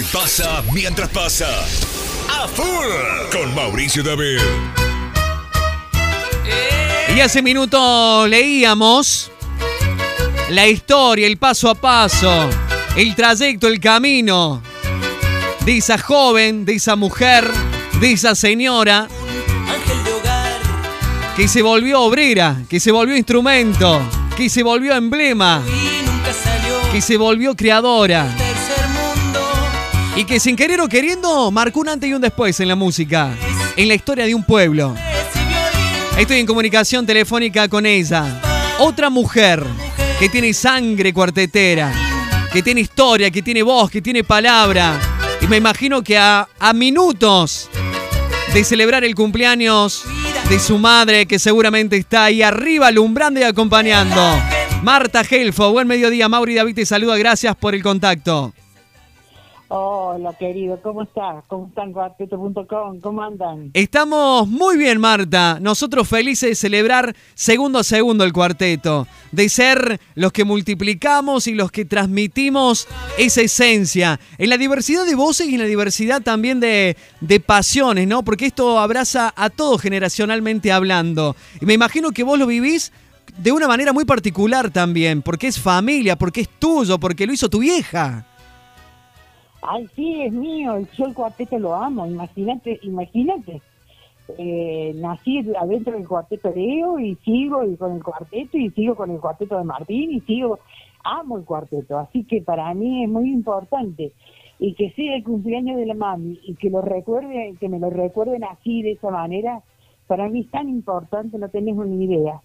¿Qué pasa mientras pasa? A full con Mauricio David. Y hace minutos leíamos la historia, el paso a paso, el trayecto, el camino de esa joven, de esa mujer, de esa señora que se volvió obrera, que se volvió instrumento, que se volvió emblema, que se volvió creadora y que sin querer o queriendo marcó un antes y un después en la música, en la historia de un pueblo. Estoy en comunicación telefónica con ella, otra mujer que tiene sangre cuartetera, que tiene historia, que tiene voz, que tiene palabra. Y me imagino que a, minutos de celebrar el cumpleaños de su madre, que seguramente está ahí arriba alumbrando y acompañando. Marta Gelfo, buen mediodía. Mauri David te saluda, gracias por el contacto. Hola, querido, ¿cómo estás? ¿Cómo están, cuarteto.com? ¿Cómo andan? Estamos muy bien, Marta. Nosotros felices de celebrar segundo a segundo el cuarteto, de ser los que multiplicamos y los que transmitimos esa esencia, en la diversidad de voces y en la diversidad también de, de pasiones, ¿no? Porque esto abraza a todos generacionalmente hablando. Y me imagino que vos lo vivís de una manera muy particular también, porque es familia, porque es tuyo, porque lo hizo tu vieja. Ay, sí, es mío, yo el cuarteto lo amo, imagínate, imagínate. Eh, nací adentro del cuarteto de Eo y sigo con el cuarteto y sigo con el cuarteto de Martín y sigo, amo el cuarteto, así que para mí es muy importante y que sea el cumpleaños de la mami y que lo recuerde, que me lo recuerden así de esa manera, para mí es tan importante, no tenés ni idea.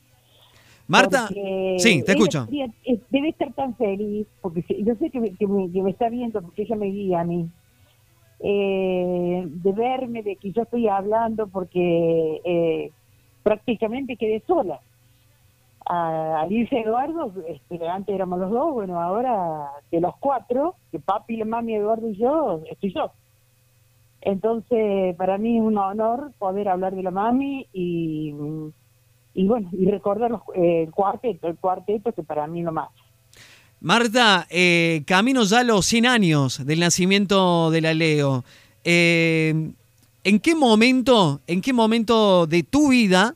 Marta, sí, te escucho. eh, Debe estar tan feliz, porque yo sé que me, que me- que me está viendo, porque ella me guía a mí. Eh, de verme, de que yo estoy hablando, porque eh, prácticamente quedé sola. A- Al irse Eduardo, este, antes éramos los dos, bueno, ahora de los cuatro, que papi, la mami, Eduardo y yo, estoy yo. Entonces, para mí es un honor poder hablar de la mami y, y bueno, y recordar los- eh, el cuarteto, el cuarteto que para mí es lo más. Marta, eh, camino ya a los 100 años del nacimiento de la Leo. Eh, ¿En qué momento, en qué momento de tu vida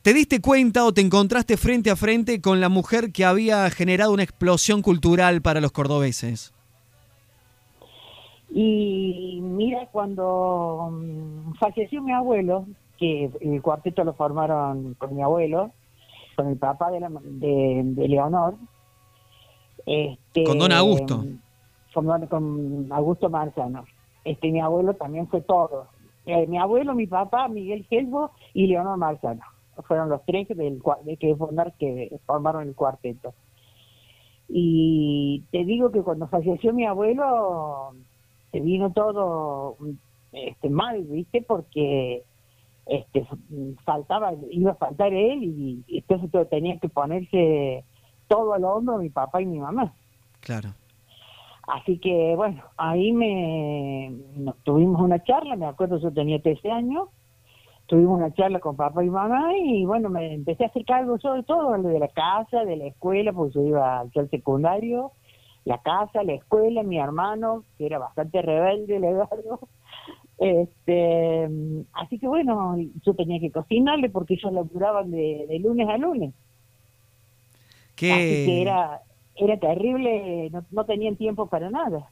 te diste cuenta o te encontraste frente a frente con la mujer que había generado una explosión cultural para los cordobeses? Y mira, cuando mm, falleció mi abuelo, que el cuarteto lo formaron con mi abuelo, con el papá de, la, de, de Leonor. Este, Con don Augusto. Con, don- con Augusto Marzano. Este, mi abuelo también fue todo. Eh, mi abuelo, mi papá, Miguel Gelbo y Leonor Marzano. Fueron los tres del, de que, formar, que formaron el cuarteto. Y te digo que cuando falleció mi abuelo, se vino todo este, mal, ¿viste? Porque este, faltaba, iba a faltar él y, y entonces todo- tenía que ponerse todo al hombro mi papá y mi mamá. Claro. Así que bueno, ahí me nos tuvimos una charla, me acuerdo yo tenía 13 años, tuvimos una charla con papá y mamá y bueno, me empecé a hacer cargo sobre todo lo de la casa, de la escuela, porque yo iba al secundario, la casa, la escuela, mi hermano, que era bastante rebelde, el Eduardo. Este, así que bueno, yo tenía que cocinarle porque ellos laburaban de, de lunes a lunes. Así que era, era terrible, no, no tenían tiempo para nada.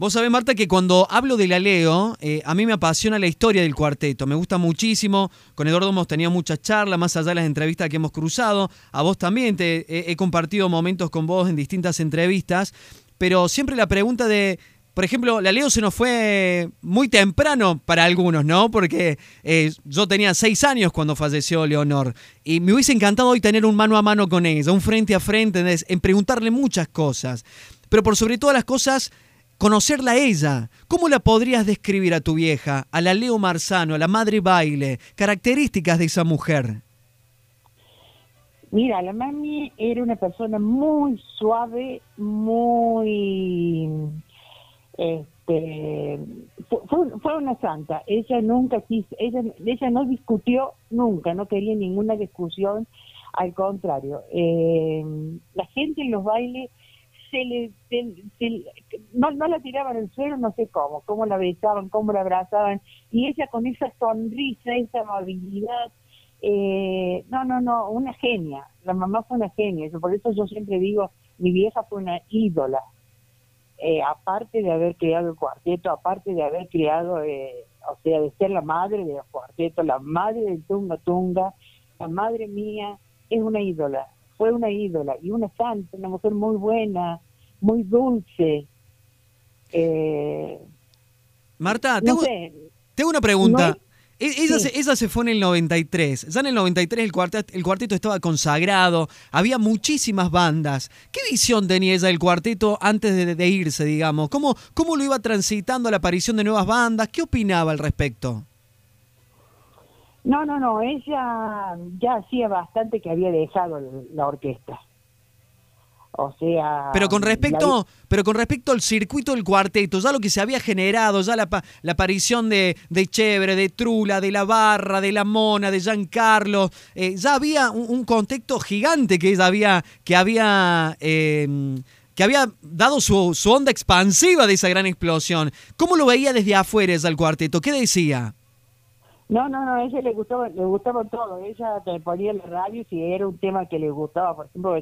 Vos sabés, Marta, que cuando hablo de la Leo, eh, a mí me apasiona la historia del cuarteto. Me gusta muchísimo. Con Eduardo hemos tenido muchas charlas, más allá de las entrevistas que hemos cruzado. A vos también te he, compartido momentos con vos en distintas entrevistas. Pero siempre la pregunta de, por ejemplo, la Leo se nos fue muy temprano para algunos, ¿no? Porque eh, yo tenía seis años cuando falleció Leonor. Y me hubiese encantado hoy tener un mano a mano con ella, un frente a frente, en preguntarle muchas cosas. Pero por sobre todas las cosas conocerla a ella. ¿Cómo la podrías describir a tu vieja, a la Leo Marzano, a la madre baile, características de esa mujer? Mira, la mami era una persona muy suave, muy... Este, fue, una santa. Ella nunca quiso, ella, ella no discutió nunca, no quería ninguna discusión. Al contrario, eh, la gente en los bailes se le, se- se- no, no la tiraban al suelo, no sé cómo, cómo la besaban, cómo la abrazaban, y ella con esa sonrisa, esa amabilidad, eh, no, no, no, una genia, la mamá fue una genia, por eso yo siempre digo, mi vieja fue una ídola, Eh, aparte de haber creado el cuarteto, aparte de haber creado, eh, o sea, de ser la madre del cuarteto, la madre del Tunga Tunga, la madre mía es una ídola, fue una ídola y una santa, una mujer muy buena, muy dulce. Eh, Marta, no tengo, sé, tengo una pregunta. No hay- E- Ella, Sí. se, ella se fue en el 93. Ya en el 93 el cuarteto, el cuarteto estaba consagrado, había muchísimas bandas. ¿Qué visión tenía ella del cuarteto antes de, de irse, digamos? ¿Cómo, ¿Cómo lo iba transitando la aparición de nuevas bandas? ¿Qué opinaba al respecto? No, no, no, ella ya hacía bastante que había dejado la orquesta. O sea... Pero con la- respecto, pero con respecto al circuito del cuarteto, ya lo que se había generado, ya la, la aparición de, de Chévere, de Trula, de La Barra, de La Mona, de Giancarlo, eh, ya había un, un contexto gigante que ella había, que había, eh, que había dado su, su onda expansiva de esa gran explosión. ¿Cómo lo veía desde afuera ella el cuarteto? ¿Qué decía? No, no, no, a ella le gustaba, le gustaba todo. Ella te ponía en la radio si era un tema que le gustaba, por ejemplo,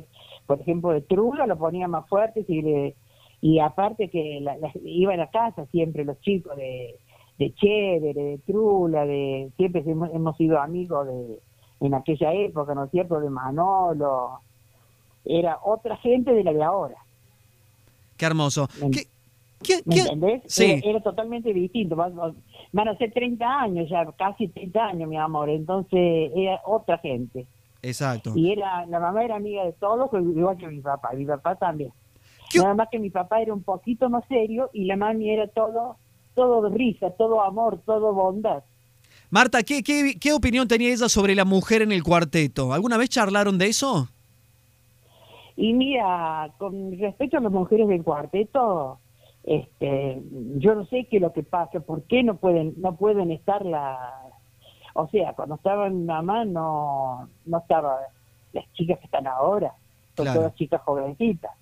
por ejemplo de Trula lo ponía más fuerte si le, y aparte que la, la- iba a la casa siempre los chicos de, de Chévere, de Trula, de siempre hemos, hemos sido amigos de en aquella época, ¿no es cierto? De Manolo. Era otra gente de la de ahora. Qué hermoso. Me- ¿Qué, qué- ¿Me qué- entendés? Sí. Era, era totalmente distinto. Van, a ser 30 años ya, casi 30 años, mi amor. Entonces era otra gente. Exacto. Y era la mamá era amiga de todos, igual que mi papá. Mi papá también. ¿Qué- Nada más que mi papá era un poquito más serio y la mami era todo todo risa, todo amor, todo bondad. Marta, ¿qué, qué, qué opinión tenía ella sobre la mujer en el cuarteto? ¿Alguna vez charlaron de eso? Y mira, con respecto a las mujeres del cuarteto, este, yo no sé qué es lo que pasa, por qué no pueden, no pueden estar la, o sea, cuando estaba mi mamá no, no estaba las chicas que están ahora, son Claro. todas chicas jovencitas,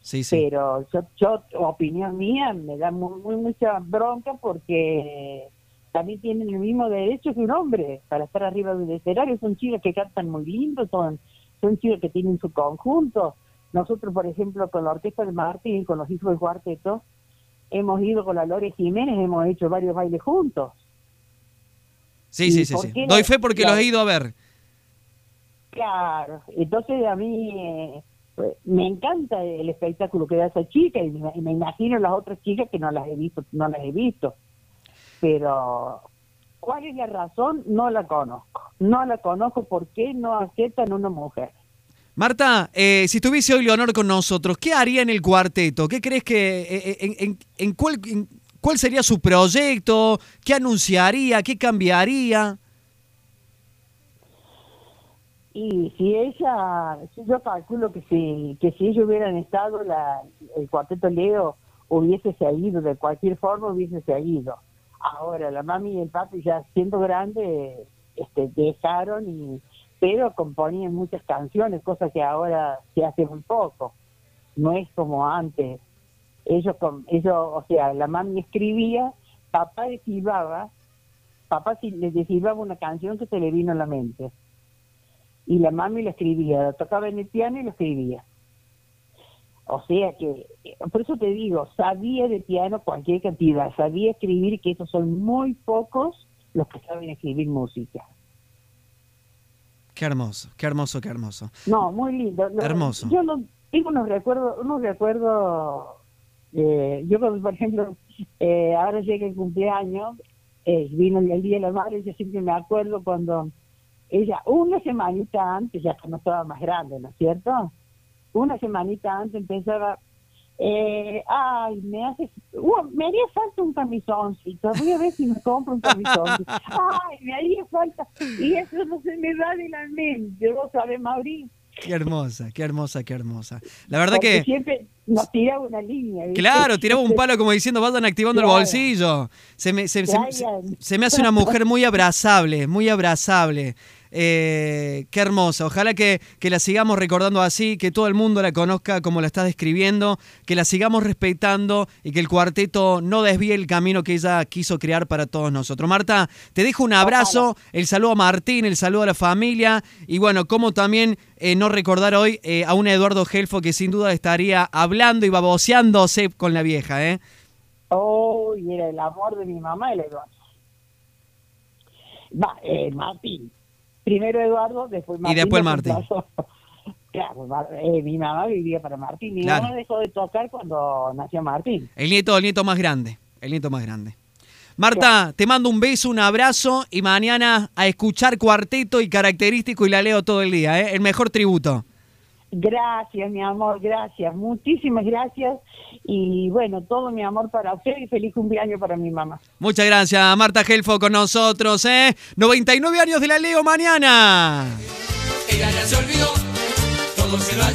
Sí, sí. pero yo, yo, opinión mía, me da muy, muy mucha bronca porque también tienen el mismo derecho que un hombre para estar arriba del escenario, son chicas que cantan muy lindo, son, son chicas que tienen su conjunto. Nosotros, por ejemplo, con la Orquesta de Martín, con los hijos del cuarteto, hemos ido con la Lore Jiménez, hemos hecho varios bailes juntos. Sí, ¿Y sí, sí. sí. Doy fe porque la- los he ido a ver. Claro, entonces a mí eh, pues, me encanta el espectáculo que da esa chica y me, me imagino las otras chicas que no las he visto, no las he visto. Pero ¿cuál es la razón? No la conozco. No la conozco por qué no aceptan una mujer. Marta, eh, si estuviese hoy Leonor con nosotros, ¿qué haría en el cuarteto? ¿Qué crees que, eh, eh, en, cuál, sería su proyecto? ¿Qué anunciaría? ¿Qué cambiaría? Y si ella, yo calculo que si, que si ellos hubieran estado, la, el cuarteto Leo hubiese seguido, de cualquier forma hubiese seguido. Ahora, la mami y el papi ya siendo grandes, este, dejaron, y pero componían muchas canciones, cosa que ahora se hace muy poco. No es como antes. Ellos, com- ellos o sea, la mami escribía, papá desfilaba, papá le desfilaba una canción que se le vino a la mente y la mami la escribía, la tocaba en el piano y la escribía. O sea que, eh, por eso te digo, sabía de piano cualquier cantidad, sabía escribir, que esos son muy pocos los que saben escribir música. Qué hermoso, qué hermoso, qué hermoso. No, muy lindo. Lo- Hermoso. Yo no, tengo unos recuerdos, unos recuerdos, eh, yo por ejemplo, eh, ahora llega el cumpleaños, eh, vino el, Día de la Madre, yo siempre me acuerdo cuando ella, una semanita antes, ya cuando estaba más grande, ¿no es cierto? Una semanita antes empezaba, eh, ay, me hace, uh, me haría falta un camisoncito, voy a ver si me compro un camisoncito. Ay, me haría falta, y eso no se me da de la mente, vos sabés, Mauricio. Qué hermosa, qué hermosa, qué hermosa. La verdad Porque que, siempre nos tiraba una línea. ¿viste? claro, tiraba un palo como diciendo, vayan activando el bolsillo. Se me, se, se- se me hace una mujer muy abrazable, muy abrazable. Eh, qué hermosa. Ojalá que, que, la sigamos recordando así, que todo el mundo la conozca como la estás describiendo, que la sigamos respetando y que el cuarteto no desvíe el camino que ella quiso crear para todos nosotros. Marta, te dejo un abrazo, el saludo a Martín, el saludo a la familia y bueno, como también eh, no recordar hoy eh, a un Eduardo Gelfo que sin duda estaría hablando y baboseándose con la vieja, ¿eh? Oh, y era el amor de mi mamá, el Eduardo. Va, eh, Martín. Primero Eduardo, después Martín. Y después Martín. Claro, eh, mi mamá vivía para Martín. Mi mamá dejó de tocar cuando nació Martín. El nieto, el nieto más grande. El nieto más grande. Marta, te mando un beso, un abrazo y mañana a escuchar cuarteto y característico y la leo todo el día, ¿eh? El mejor tributo. Gracias, mi amor, gracias. Muchísimas gracias. Y bueno, todo mi amor para usted y feliz cumpleaños para mi mamá. Muchas gracias, Marta Gelfo con nosotros, ¿eh? 99 años de la Leo mañana. Ella ya se olvidó, todo se lo